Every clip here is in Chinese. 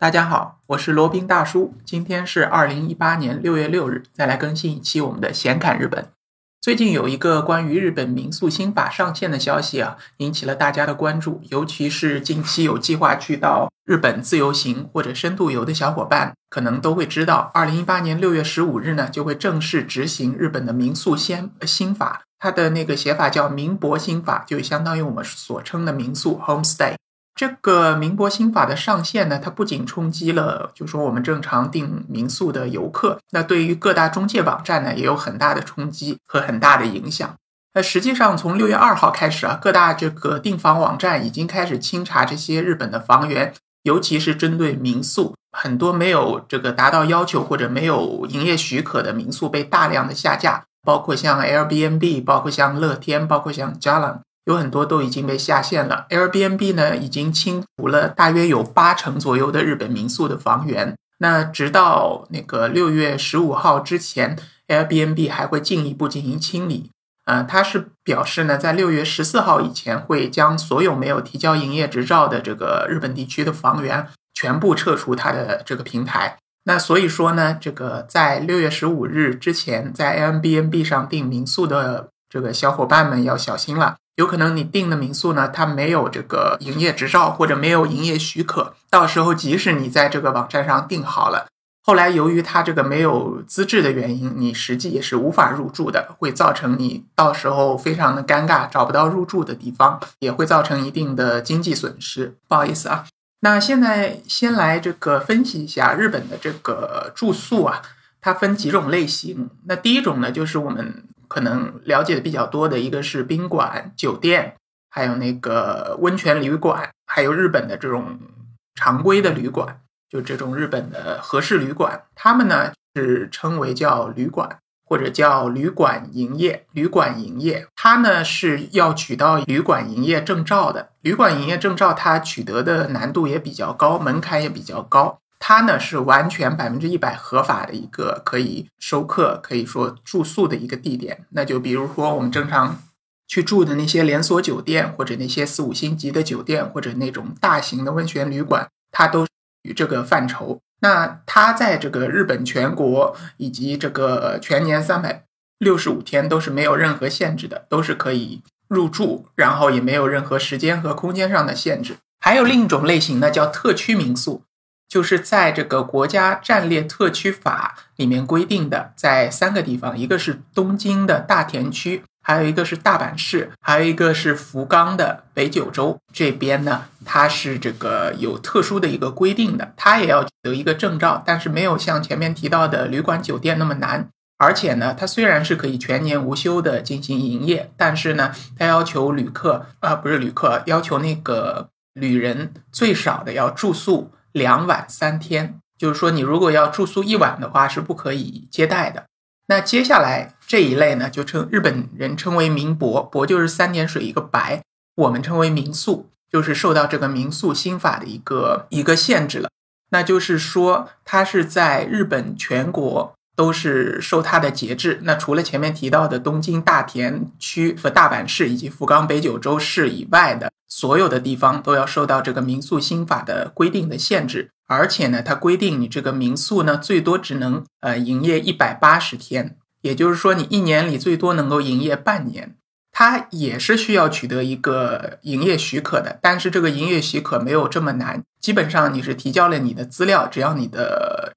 大家好，我是罗宾大叔。今天是二零一八年六月六日，再来更新一期我们的闲侃日本。最近有一个关于日本民宿新法上线的消息啊，引起了大家的关注。尤其是近期有计划去到日本自由行或者深度游的小伙伴，可能都会知道，二零一八年六月十五日呢，就会正式执行日本的民宿新新法。它的那个写法叫民泊新法，就相当于我们所称的民宿 homestay。这个民国新法的上线呢，它不仅冲击了，就说我们正常订民宿的游客，那对于各大中介网站呢，也有很大的冲击和很大的影响。那实际上从六月二号开始啊，各大这个订房网站已经开始清查这些日本的房源，尤其是针对民宿，很多没有这个达到要求或者没有营业许可的民宿被大量的下架，包括像 Airbnb，包括像乐天，包括像 Jalan。有很多都已经被下线了。Airbnb 呢，已经清除了大约有八成左右的日本民宿的房源。那直到那个六月十五号之前，Airbnb 还会进一步进行清理。呃，它是表示呢，在六月十四号以前会将所有没有提交营业执照的这个日本地区的房源全部撤出它的这个平台。那所以说呢，这个在六月十五日之前在 Airbnb 上订民宿的这个小伙伴们要小心了。有可能你订的民宿呢，它没有这个营业执照或者没有营业许可，到时候即使你在这个网站上订好了，后来由于它这个没有资质的原因，你实际也是无法入住的，会造成你到时候非常的尴尬，找不到入住的地方，也会造成一定的经济损失。不好意思啊，那现在先来这个分析一下日本的这个住宿啊，它分几种类型。那第一种呢，就是我们。可能了解的比较多的一个是宾馆、酒店，还有那个温泉旅馆，还有日本的这种常规的旅馆，就这种日本的和式旅馆，他们呢是称为叫旅馆或者叫旅馆营业。旅馆营业，它呢是要取到旅馆营业证照的。旅馆营业证照它取得的难度也比较高，门槛也比较高。它呢是完全百分之一百合法的一个可以收客、可以说住宿的一个地点。那就比如说我们正常去住的那些连锁酒店，或者那些四五星级的酒店，或者那种大型的温泉旅馆，它都与这个范畴。那它在这个日本全国以及这个全年三百六十五天都是没有任何限制的，都是可以入住，然后也没有任何时间和空间上的限制。还有另一种类型呢，叫特区民宿。就是在这个国家战略特区法里面规定的，在三个地方，一个是东京的大田区，还有一个是大阪市，还有一个是福冈的北九州这边呢，它是这个有特殊的一个规定的，它也要得一个证照，但是没有像前面提到的旅馆酒店那么难，而且呢，它虽然是可以全年无休的进行营业，但是呢，它要求旅客啊，不是旅客，要求那个旅人最少的要住宿。两晚三天，就是说你如果要住宿一晚的话，是不可以接待的。那接下来这一类呢，就称日本人称为民泊，泊就是三点水一个白，我们称为民宿，就是受到这个民宿新法的一个一个限制了。那就是说，它是在日本全国都是受它的节制。那除了前面提到的东京大田区和大阪市以及福冈北九州市以外的。所有的地方都要受到这个民宿新法的规定的限制，而且呢，它规定你这个民宿呢，最多只能呃营业一百八十天，也就是说你一年里最多能够营业半年。它也是需要取得一个营业许可的，但是这个营业许可没有这么难，基本上你是提交了你的资料，只要你的。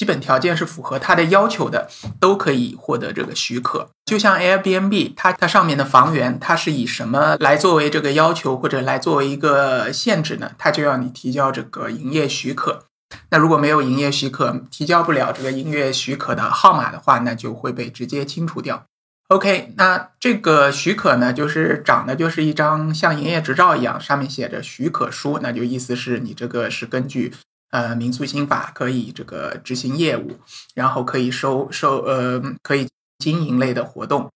基本条件是符合他的要求的，都可以获得这个许可。就像 Airbnb，它它上面的房源，它是以什么来作为这个要求或者来作为一个限制呢？它就要你提交这个营业许可。那如果没有营业许可，提交不了这个营业许可的号码的话，那就会被直接清除掉。OK，那这个许可呢，就是长得就是一张像营业执照一样，上面写着许可书，那就意思是你这个是根据。呃，民宿新法可以这个执行业务，然后可以收收呃，可以经营类的活动。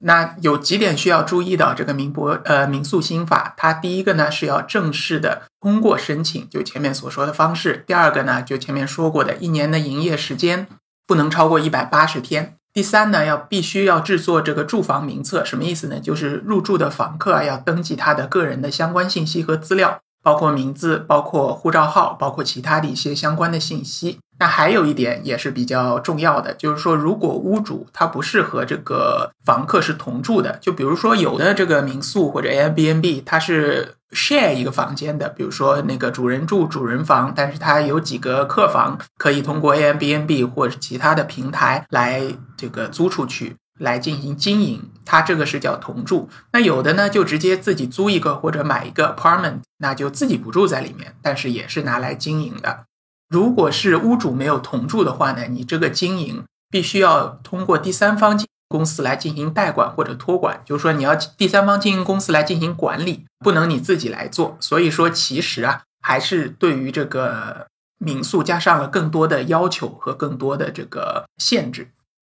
那有几点需要注意的，这个民博呃民宿新法，它第一个呢是要正式的通过申请，就前面所说的方式。第二个呢，就前面说过的，一年的营业时间不能超过一百八十天。第三呢，要必须要制作这个住房名册，什么意思呢？就是入住的房客啊要登记他的个人的相关信息和资料。包括名字、包括护照号、包括其他的一些相关的信息。那还有一点也是比较重要的，就是说，如果屋主他不是和这个房客是同住的，就比如说有的这个民宿或者 Airbnb，它是 share 一个房间的，比如说那个主人住主人房，但是它有几个客房可以通过 Airbnb 或者其他的平台来这个租出去来进行经营，它这个是叫同住。那有的呢就直接自己租一个或者买一个 apartment，那就自己不住在里面，但是也是拿来经营的。如果是屋主没有同住的话呢，你这个经营必须要通过第三方公司来进行代管或者托管，就是说你要第三方经营公司来进行管理，不能你自己来做。所以说，其实啊，还是对于这个民宿加上了更多的要求和更多的这个限制。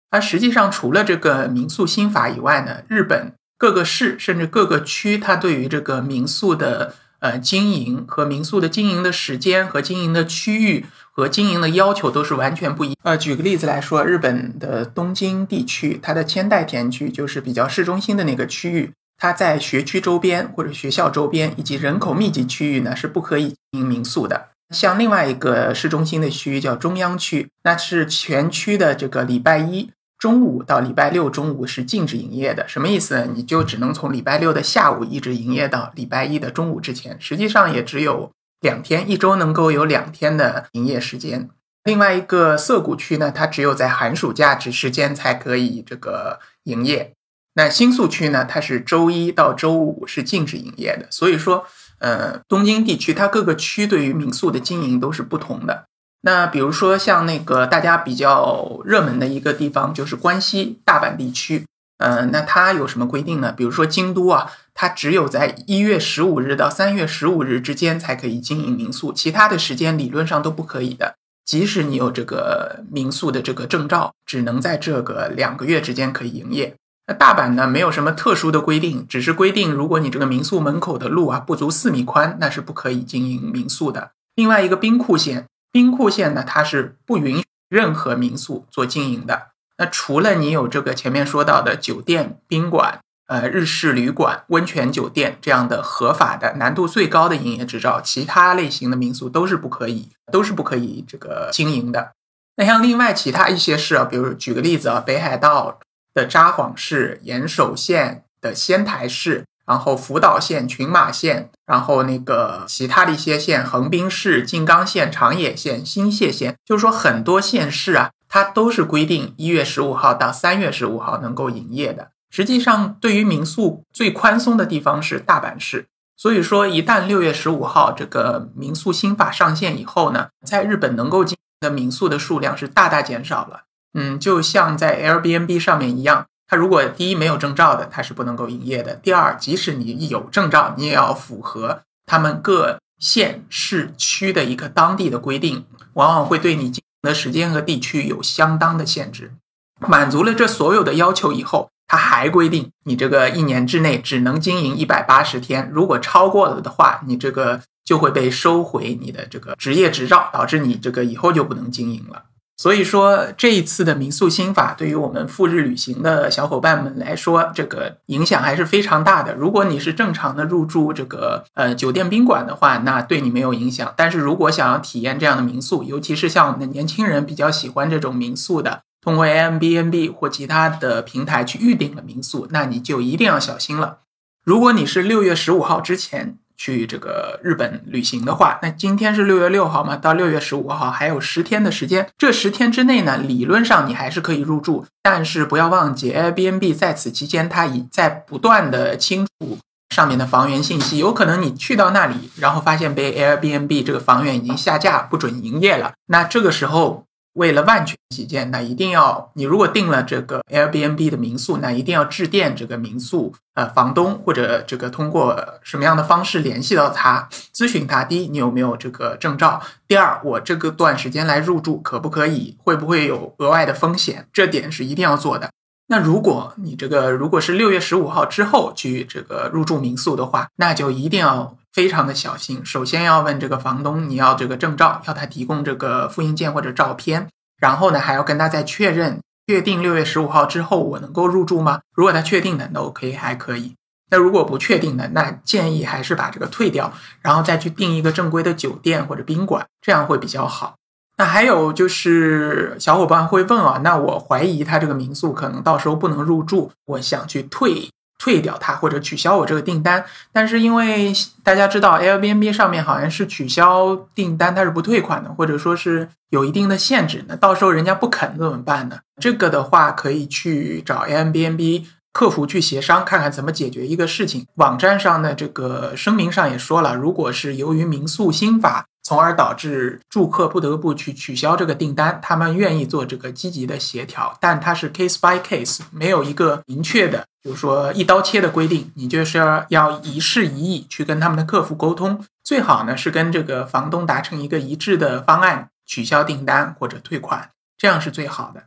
而实际上，除了这个民宿新法以外呢，日本各个市甚至各个区，它对于这个民宿的。呃，经营和民宿的经营的时间和经营的区域和经营的要求都是完全不一。呃，举个例子来说，日本的东京地区，它的千代田区就是比较市中心的那个区域，它在学区周边或者学校周边以及人口密集区域呢是不可以经营民宿的。像另外一个市中心的区域叫中央区，那是全区的这个礼拜一。中午到礼拜六中午是禁止营业的，什么意思呢？你就只能从礼拜六的下午一直营业到礼拜一的中午之前，实际上也只有两天，一周能够有两天的营业时间。另外一个涩谷区呢，它只有在寒暑假值时间才可以这个营业。那新宿区呢，它是周一到周五是禁止营业的。所以说，呃，东京地区它各个区对于民宿的经营都是不同的。那比如说像那个大家比较热门的一个地方就是关西大阪地区，呃，那它有什么规定呢？比如说京都啊，它只有在一月十五日到三月十五日之间才可以经营民宿，其他的时间理论上都不可以的。即使你有这个民宿的这个证照，只能在这个两个月之间可以营业。那大阪呢，没有什么特殊的规定，只是规定如果你这个民宿门口的路啊不足四米宽，那是不可以经营民宿的。另外一个兵库县。兵库县呢，它是不允许任何民宿做经营的。那除了你有这个前面说到的酒店、宾馆、呃日式旅馆、温泉酒店这样的合法的、难度最高的营业执照，其他类型的民宿都是不可以，都是不可以这个经营的。那像另外其他一些市啊，比如举个例子啊，北海道的札幌市、岩手县的仙台市。然后福岛县、群马县，然后那个其他的一些县，横滨市、静冈县、长野县、新泻县，就是说很多县市啊，它都是规定一月十五号到三月十五号能够营业的。实际上，对于民宿最宽松的地方是大阪市。所以说，一旦六月十五号这个民宿新法上线以后呢，在日本能够经营的民宿的数量是大大减少了。嗯，就像在 Airbnb 上面一样。它如果第一没有证照的，它是不能够营业的。第二，即使你有证照，你也要符合他们各县市区的一个当地的规定，往往会对你经营的时间和地区有相当的限制。满足了这所有的要求以后，它还规定你这个一年之内只能经营一百八十天，如果超过了的话，你这个就会被收回你的这个职业执照，导致你这个以后就不能经营了。所以说，这一次的民宿新法对于我们赴日旅行的小伙伴们来说，这个影响还是非常大的。如果你是正常的入住这个呃酒店宾馆的话，那对你没有影响。但是如果想要体验这样的民宿，尤其是像我们的年轻人比较喜欢这种民宿的，通过 A M B N B 或其他的平台去预订了民宿，那你就一定要小心了。如果你是六月十五号之前。去这个日本旅行的话，那今天是六月六号嘛，到六月十五号还有十天的时间。这十天之内呢，理论上你还是可以入住，但是不要忘记，Airbnb 在此期间它已在不断的清除上面的房源信息，有可能你去到那里，然后发现被 Airbnb 这个房源已经下架，不准营业了。那这个时候。为了万全起见，那一定要你如果订了这个 Airbnb 的民宿，那一定要致电这个民宿呃房东或者这个通过什么样的方式联系到他，咨询他：第一，你有没有这个证照；第二，我这个段时间来入住可不可以？会不会有额外的风险？这点是一定要做的。那如果你这个如果是六月十五号之后去这个入住民宿的话，那就一定要非常的小心。首先要问这个房东，你要这个证照，要他提供这个复印件或者照片。然后呢，还要跟他再确认，确定六月十五号之后我能够入住吗？如果他确定的，那 OK 还可以。那如果不确定的，那建议还是把这个退掉，然后再去订一个正规的酒店或者宾馆，这样会比较好。那还有就是小伙伴会问啊，那我怀疑他这个民宿可能到时候不能入住，我想去退退掉它或者取消我这个订单，但是因为大家知道 Airbnb 上面好像是取消订单它是不退款的，或者说是有一定的限制，那到时候人家不肯怎么办呢？这个的话可以去找 Airbnb 客服去协商，看看怎么解决一个事情。网站上的这个声明上也说了，如果是由于民宿新法。从而导致住客不得不去取消这个订单，他们愿意做这个积极的协调，但它是 case by case，没有一个明确的，就是说一刀切的规定。你就是要要一事一议去跟他们的客服沟通，最好呢是跟这个房东达成一个一致的方案，取消订单或者退款，这样是最好的。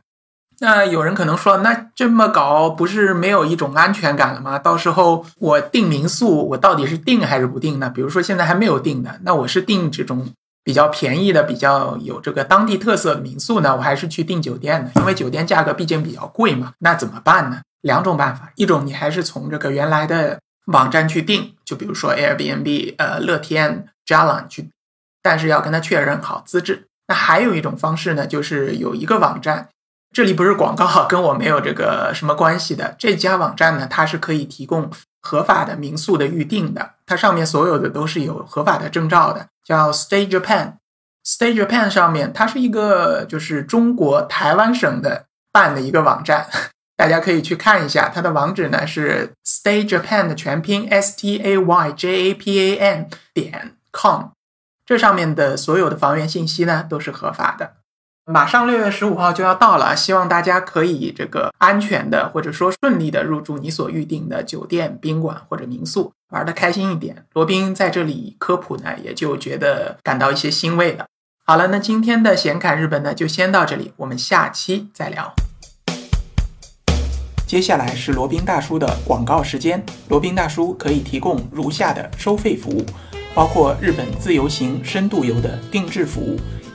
那有人可能说，那这么搞不是没有一种安全感了吗？到时候我订民宿，我到底是订还是不订呢？比如说现在还没有订的，那我是订这种比较便宜的、比较有这个当地特色的民宿呢，我还是去订酒店呢，因为酒店价格毕竟比较贵嘛。那怎么办呢？两种办法，一种你还是从这个原来的网站去订，就比如说 Airbnb、呃乐天、Jalan 去，但是要跟他确认好资质。那还有一种方式呢，就是有一个网站。这里不是广告，跟我没有这个什么关系的。这家网站呢，它是可以提供合法的民宿的预订的，它上面所有的都是有合法的证照的，叫 Stay Japan。Stay Japan 上面，它是一个就是中国台湾省的办的一个网站，大家可以去看一下。它的网址呢是 Stay Japan 的全拼 S T A Y J A P A N 点 com。这上面的所有的房源信息呢都是合法的。马上六月十五号就要到了，希望大家可以这个安全的或者说顺利的入住你所预定的酒店、宾馆或者民宿，玩的开心一点。罗宾在这里科普呢，也就觉得感到一些欣慰了。好了，那今天的显侃日本呢就先到这里，我们下期再聊。接下来是罗宾大叔的广告时间，罗宾大叔可以提供如下的收费服务，包括日本自由行、深度游的定制服务。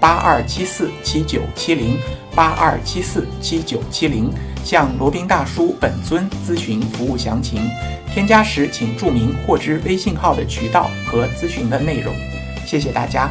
八二七四七九七零八二七四七九七零，向罗宾大叔本尊咨询服务详情。添加时请注明获知微信号的渠道和咨询的内容。谢谢大家。